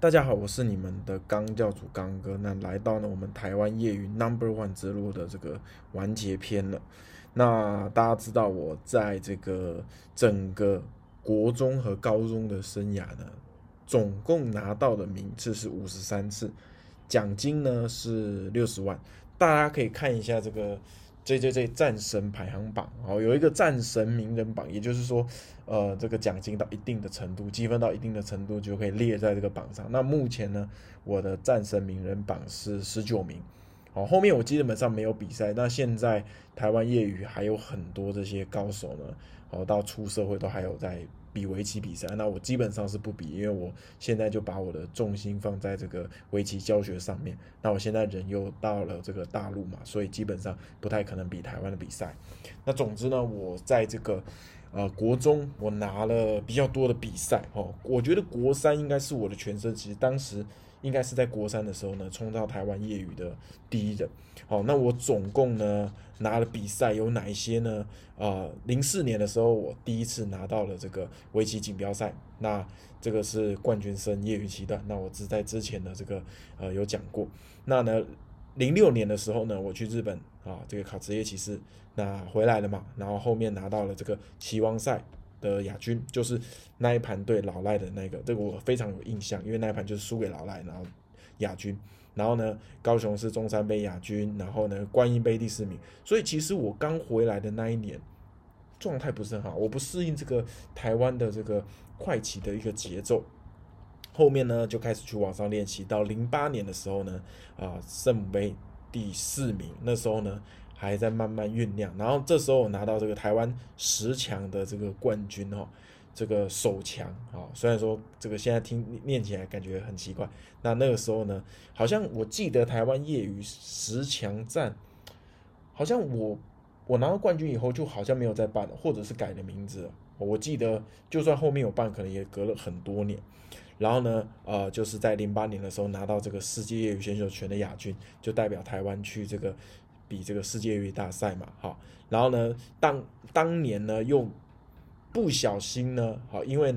大家好，我是你们的刚教主刚哥。那来到呢我们台湾业余 Number One 之路的这个完结篇了。那大家知道我在这个整个国中和高中的生涯呢，总共拿到的名次是五十三次，奖金呢是六十万。大家可以看一下这个。J J J 战神排行榜，哦，有一个战神名人榜，也就是说，呃，这个奖金到一定的程度，积分到一定的程度，就可以列在这个榜上。那目前呢，我的战神名人榜是十九名，哦，后面我基本上没有比赛。那现在台湾业余还有很多这些高手呢，哦，到出社会都还有在。比围棋比赛，那我基本上是不比，因为我现在就把我的重心放在这个围棋教学上面。那我现在人又到了这个大陆嘛，所以基本上不太可能比台湾的比赛。那总之呢，我在这个呃国中，我拿了比较多的比赛哦。我觉得国三应该是我的全盛期，当时。应该是在国三的时候呢，冲到台湾业余的第一人。好，那我总共呢拿了比赛有哪一些呢？呃，零四年的时候，我第一次拿到了这个围棋锦标赛，那这个是冠军生业余期段。那我只在之前的这个呃有讲过。那呢，零六年的时候呢，我去日本啊，这个考职业棋士，那回来了嘛，然后后面拿到了这个棋王赛。的亚军就是那一盘对老赖的那个，这个我非常有印象，因为那一盘就是输给老赖，然后亚军。然后呢，高雄是中山杯亚军，然后呢，观音杯第四名。所以其实我刚回来的那一年状态不是很好，我不适应这个台湾的这个快棋的一个节奏。后面呢就开始去网上练习，到零八年的时候呢，啊，圣杯第四名，那时候呢。还在慢慢酝酿，然后这时候我拿到这个台湾十强的这个冠军哦，这个首强啊，虽然说这个现在听念起来感觉很奇怪，那那个时候呢，好像我记得台湾业余十强战，好像我我拿到冠军以后就好像没有再办了，或者是改了名字，我记得就算后面有办，可能也隔了很多年，然后呢，呃，就是在零八年的时候拿到这个世界业余选手权的亚军，就代表台湾去这个。比这个世界鱼大赛嘛，好，然后呢，当当年呢又不小心呢，好，因为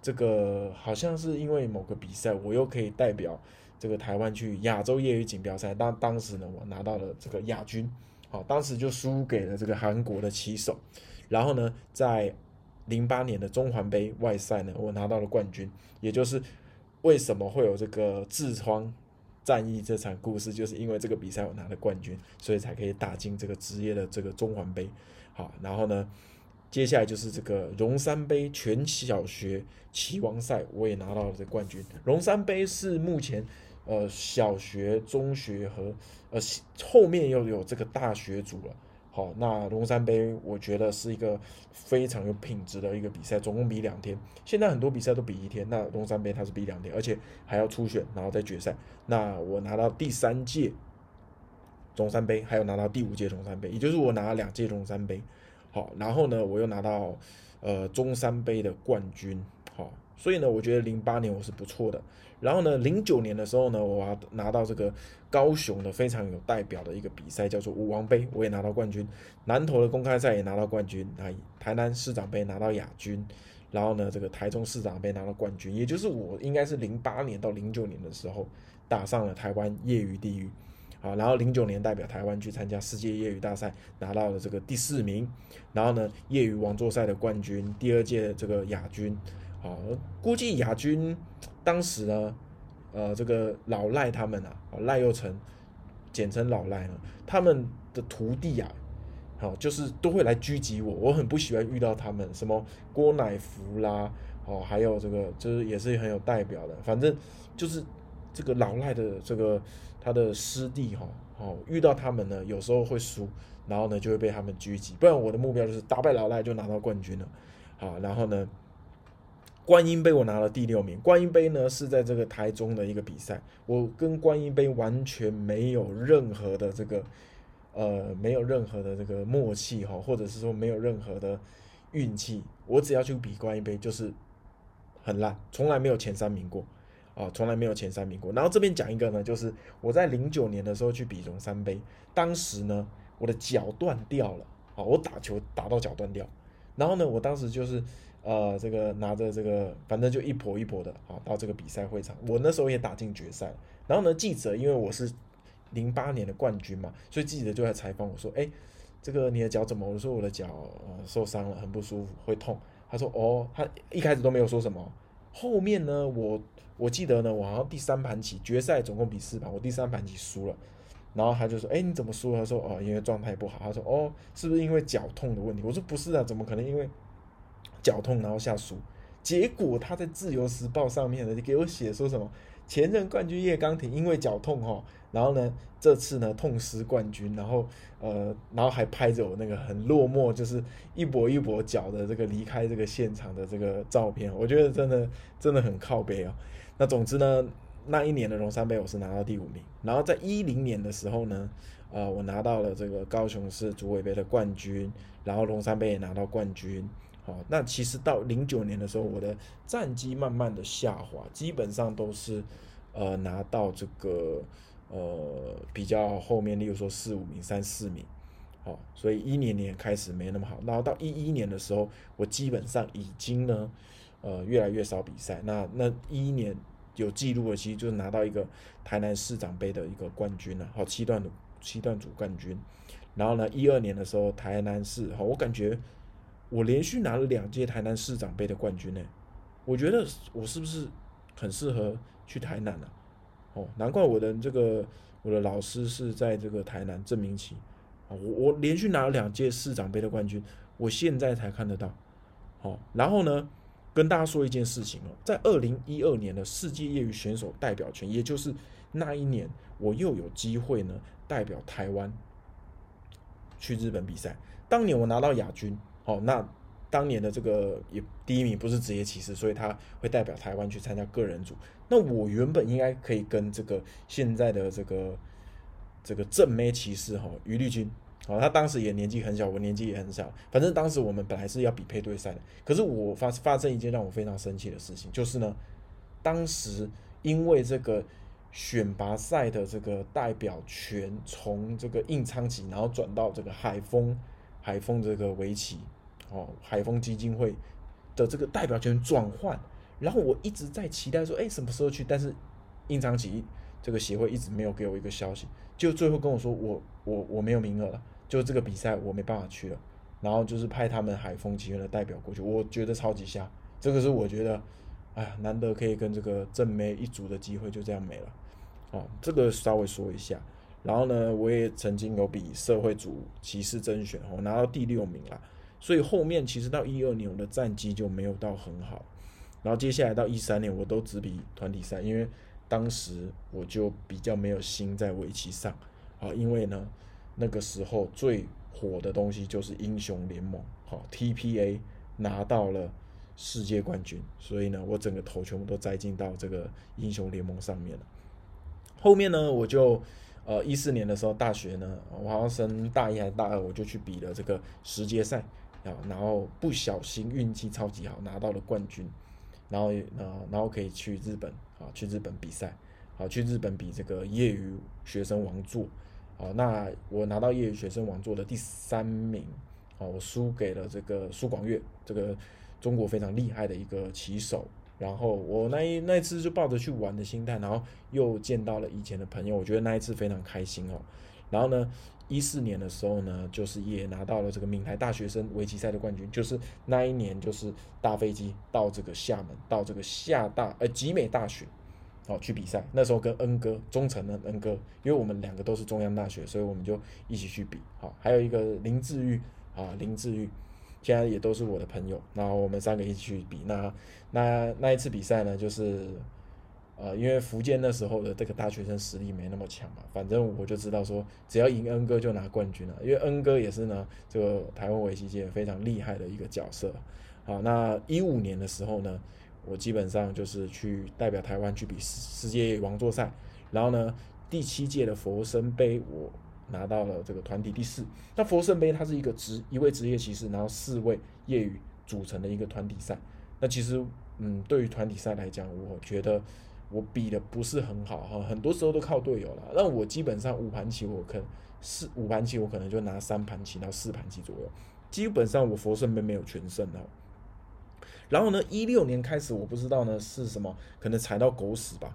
这个好像是因为某个比赛，我又可以代表这个台湾去亚洲业余锦标赛，当当时呢我拿到了这个亚军，好，当时就输给了这个韩国的棋手，然后呢，在零八年的中环杯外赛呢，我拿到了冠军，也就是为什么会有这个痔疮。战役这场故事，就是因为这个比赛我拿了冠军，所以才可以打进这个职业的这个中环杯。好，然后呢，接下来就是这个荣山杯全小学棋王赛，我也拿到了这冠军。荣山杯是目前呃小学、中学和呃后面又有这个大学组了。好，那龙山杯我觉得是一个非常有品质的一个比赛，总共比两天。现在很多比赛都比一天，那龙山杯它是比两天，而且还要初选，然后再决赛。那我拿到第三届中山杯，还有拿到第五届中山杯，也就是我拿了两届中山杯。好，然后呢，我又拿到呃中山杯的冠军。好。所以呢，我觉得零八年我是不错的。然后呢，零九年的时候呢，我拿到这个高雄的非常有代表的一个比赛，叫做武王杯，我也拿到冠军。南投的公开赛也拿到冠军。啊，台南市长杯拿到亚军。然后呢，这个台中市长杯拿到冠军。也就是我应该是零八年到零九年的时候打上了台湾业余地狱。好，然后零九年代表台湾去参加世界业余大赛，拿到了这个第四名。然后呢，业余王座赛的冠军，第二届这个亚军。好，估计亚军当时呢，呃，这个老赖他们啊，赖又成，简称老赖呢，他们的徒弟啊，好，就是都会来狙击我，我很不喜欢遇到他们，什么郭乃福啦，哦，还有这个就是也是很有代表的，反正就是这个老赖的这个他的师弟哈，哦，遇到他们呢，有时候会输，然后呢就会被他们狙击，不然我的目标就是打败老赖就拿到冠军了，好，然后呢。观音杯我拿了第六名。观音杯呢是在这个台中的一个比赛，我跟观音杯完全没有任何的这个，呃，没有任何的这个默契哈，或者是说没有任何的运气。我只要去比观音杯就是很烂，从来没有前三名过啊，从来没有前三名过。然后这边讲一个呢，就是我在零九年的时候去比龙山杯，当时呢我的脚断掉了啊，我打球打到脚断掉。然后呢，我当时就是呃，这个拿着这个，反正就一跛一跛的，啊到这个比赛会场。我那时候也打进决赛，然后呢，记者因为我是零八年的冠军嘛，所以记者就在采访我说：“哎，这个你的脚怎么？”我说：“我的脚受伤了，很不舒服，会痛。”他说：“哦，他一开始都没有说什么。后面呢，我我记得呢，我好像第三盘棋决赛总共比四盘，我第三盘棋输了。然后他就说：“哎，你怎么输？”他说：“哦，因为状态不好。”他说：“哦，是不是因为脚痛的问题？”我说：“不是啊，怎么可能因为？”脚痛，然后下输，结果他在《自由时报》上面呢，就给我写说什么前任冠军叶刚廷因为脚痛哈，然后呢这次呢痛失冠军，然后呃，然后还拍着我那个很落寞，就是一跛一跛脚的这个离开这个现场的这个照片，我觉得真的真的很靠背啊。那总之呢，那一年的龙山杯我是拿到第五名，然后在一零年的时候呢，呃，我拿到了这个高雄市组委杯的冠军，然后龙山杯也拿到冠军。哦，那其实到零九年的时候，我的战绩慢慢的下滑，基本上都是呃拿到这个呃比较后面，例如说四五名、三四名，好，所以一年年开始没那么好。然后到一一年的时候，我基本上已经呢呃越来越少比赛。那那一一年有记录的，其实就是拿到一个台南市长杯的一个冠军了，好七段的七段组冠军。然后呢，一二年的时候，台南市，好，我感觉。我连续拿了两届台南市长杯的冠军呢，我觉得我是不是很适合去台南呢？哦，难怪我的这个我的老师是在这个台南郑明奇啊，我我连续拿了两届市长杯的冠军，我现在才看得到。好，然后呢，跟大家说一件事情哦，在二零一二年的世界业余选手代表权，也就是那一年，我又有机会呢代表台湾去日本比赛。当年我拿到亚军。哦，那当年的这个也第一名不是职业骑士，所以他会代表台湾去参加个人组。那我原本应该可以跟这个现在的这个这个正妹骑士哈于丽君，哦，他当时也年纪很小，我年纪也很小，反正当时我们本来是要比配对赛的。可是我发发生一件让我非常生气的事情，就是呢，当时因为这个选拔赛的这个代表权从这个印昌旗，然后转到这个海丰海丰这个围棋。哦，海丰基金会的这个代表权转换，然后我一直在期待说，哎，什么时候去？但是印昌起这个协会一直没有给我一个消息，就最后跟我说，我我我没有名额了，就这个比赛我没办法去了。然后就是派他们海丰集团的代表过去，我觉得超级瞎。这个是我觉得，哎呀，难得可以跟这个正妹一组的机会就这样没了。哦，这个稍微说一下。然后呢，我也曾经有比社会组骑士甄选，我拿到第六名了。所以后面其实到一二年我的战绩就没有到很好，然后接下来到一三年我都只比团体赛，因为当时我就比较没有心在围棋上啊，因为呢那个时候最火的东西就是英雄联盟，好 TPA 拿到了世界冠军，所以呢我整个头全部都栽进到这个英雄联盟上面了。后面呢我就。呃，一四年的时候，大学呢，我好像升大一还是大二，我就去比了这个十阶赛啊，然后不小心运气超级好，拿到了冠军，然后呃，然后可以去日本啊，去日本比赛，好，去日本比这个业余学生王座，好，那我拿到业余学生王座的第三名，哦，我输给了这个苏广月，这个中国非常厉害的一个棋手。然后我那一那一次就抱着去玩的心态，然后又见到了以前的朋友，我觉得那一次非常开心哦。然后呢，一四年的时候呢，就是也拿到了这个闽台大学生围棋赛的冠军，就是那一年就是搭飞机到这个厦门，到这个厦大呃集美大学，哦去比赛。那时候跟恩哥忠诚的恩哥，因为我们两个都是中央大学，所以我们就一起去比。好，还有一个林志玉啊，林志玉。现在也都是我的朋友，然后我们三个一起去比。那那那一次比赛呢，就是呃，因为福建那时候的这个大学生实力没那么强嘛，反正我就知道说，只要赢恩哥就拿冠军了。因为恩哥也是呢，这个台湾围棋界非常厉害的一个角色。好，那一五年的时候呢，我基本上就是去代表台湾去比世界王座赛，然后呢，第七届的佛生杯我。拿到了这个团体第四。那佛生杯它是一个职一位职业骑士，然后四位业余组成的一个团体赛。那其实，嗯，对于团体赛来讲，我觉得我比的不是很好哈，很多时候都靠队友了。那我基本上五盘棋，我可四五盘棋，我可能就拿三盘棋到四盘棋左右。基本上我佛圣杯没有全胜的。然后呢，一六年开始，我不知道呢是什么，可能踩到狗屎吧。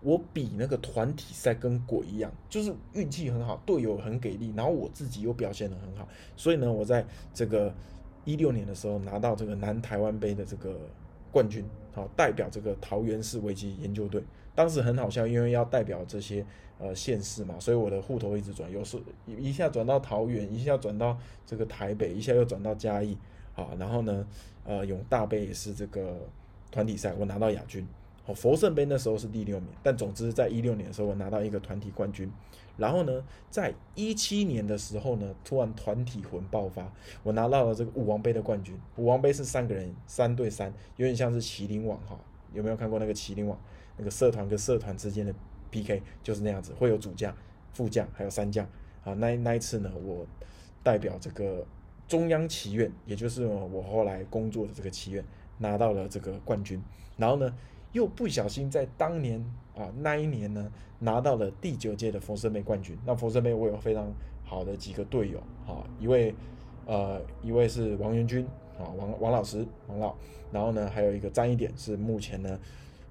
我比那个团体赛跟鬼一样，就是运气很好，队友很给力，然后我自己又表现得很好，所以呢，我在这个一六年的时候拿到这个南台湾杯的这个冠军，好代表这个桃园市危机研究队。当时很好笑，因为要代表这些呃县市嘛，所以我的户头一直转，有时一下转到桃园，一下转到这个台北，一下又转到嘉义，好，然后呢，呃，永大杯也是这个团体赛，我拿到亚军。哦，佛圣杯那时候是第六名，但总之在一六年的时候，我拿到一个团体冠军。然后呢，在一七年的时候呢，突然团体魂爆发，我拿到了这个武王杯的冠军。武王杯是三个人三对三，有点像是麒麟网哈，有没有看过那个麒麟网？那个社团跟社团之间的 PK 就是那样子，会有主将、副将还有三将。啊，那那一次呢，我代表这个中央棋院，也就是我后来工作的这个棋院，拿到了这个冠军。然后呢？又不小心在当年啊那一年呢拿到了第九届的佛生杯冠军。那佛生杯我有非常好的几个队友，哈，一位呃一位是王元军啊王王老师王老，然后呢还有一个张一点是目前呢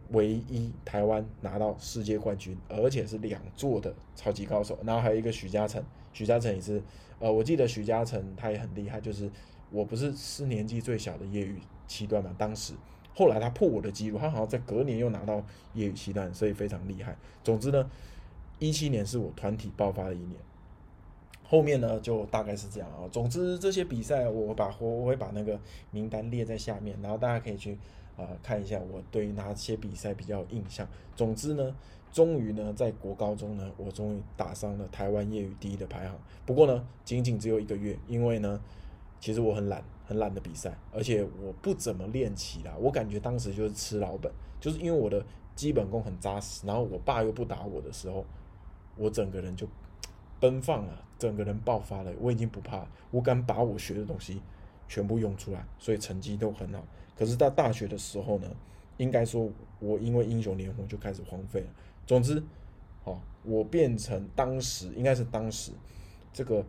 唯一台湾拿到世界冠军，而且是两座的超级高手。然后还有一个许嘉诚，许嘉诚也是呃我记得许嘉诚他也很厉害，就是我不是是年纪最小的业余七段嘛，当时。后来他破我的记录，他好像在隔年又拿到业余七段，所以非常厉害。总之呢，一七年是我团体爆发的一年。后面呢就大概是这样啊。总之这些比赛我把我我会把那个名单列在下面，然后大家可以去啊看一下我对哪些比赛比较有印象。总之呢，终于呢在国高中呢，我终于打上了台湾业余第一的排行。不过呢，仅仅只有一个月，因为呢，其实我很懒。很懒的比赛，而且我不怎么练棋啦。我感觉当时就是吃老本，就是因为我的基本功很扎实，然后我爸又不打我的时候，我整个人就奔放了，整个人爆发了。我已经不怕，我敢把我学的东西全部用出来，所以成绩都很好。可是到大学的时候呢，应该说我因为英雄联盟就开始荒废了。总之，哦，我变成当时应该是当时这个。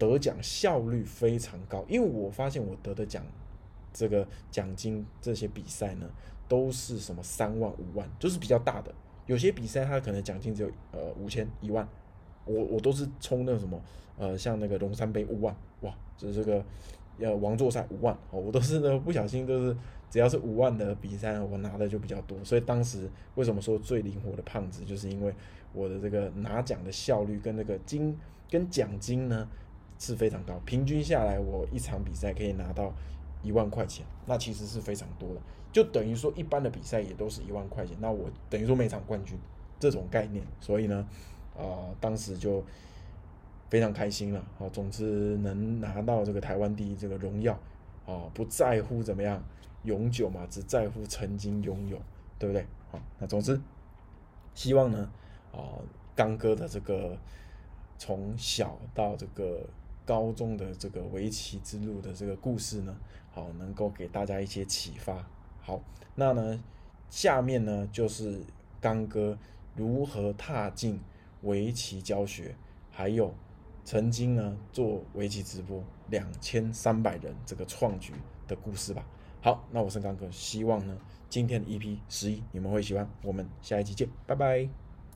得奖效率非常高，因为我发现我得的奖，这个奖金这些比赛呢，都是什么三万五万，就是比较大的。有些比赛它可能奖金只有呃五千一万，我我都是冲那什么呃像那个龙山杯五万，哇，就是这个呃王座赛五万，哦，我都是呢不小心都是只要是五万的比赛，我拿的就比较多。所以当时为什么说最灵活的胖子，就是因为我的这个拿奖的效率跟那个金跟奖金呢。是非常高，平均下来，我一场比赛可以拿到一万块钱，那其实是非常多的，就等于说一般的比赛也都是一万块钱，那我等于说每场冠军这种概念，所以呢，呃，当时就非常开心了，啊，总之能拿到这个台湾第一这个荣耀，啊，不在乎怎么样永久嘛，只在乎曾经拥有，对不对？好，那总之希望呢，啊，刚哥的这个从小到这个。高中的这个围棋之路的这个故事呢，好，能够给大家一些启发。好，那呢，下面呢就是刚哥如何踏进围棋教学，还有曾经呢做围棋直播两千三百人这个创举的故事吧。好，那我是刚哥，希望呢今天的 EP 十一你们会喜欢。我们下一期见，拜拜。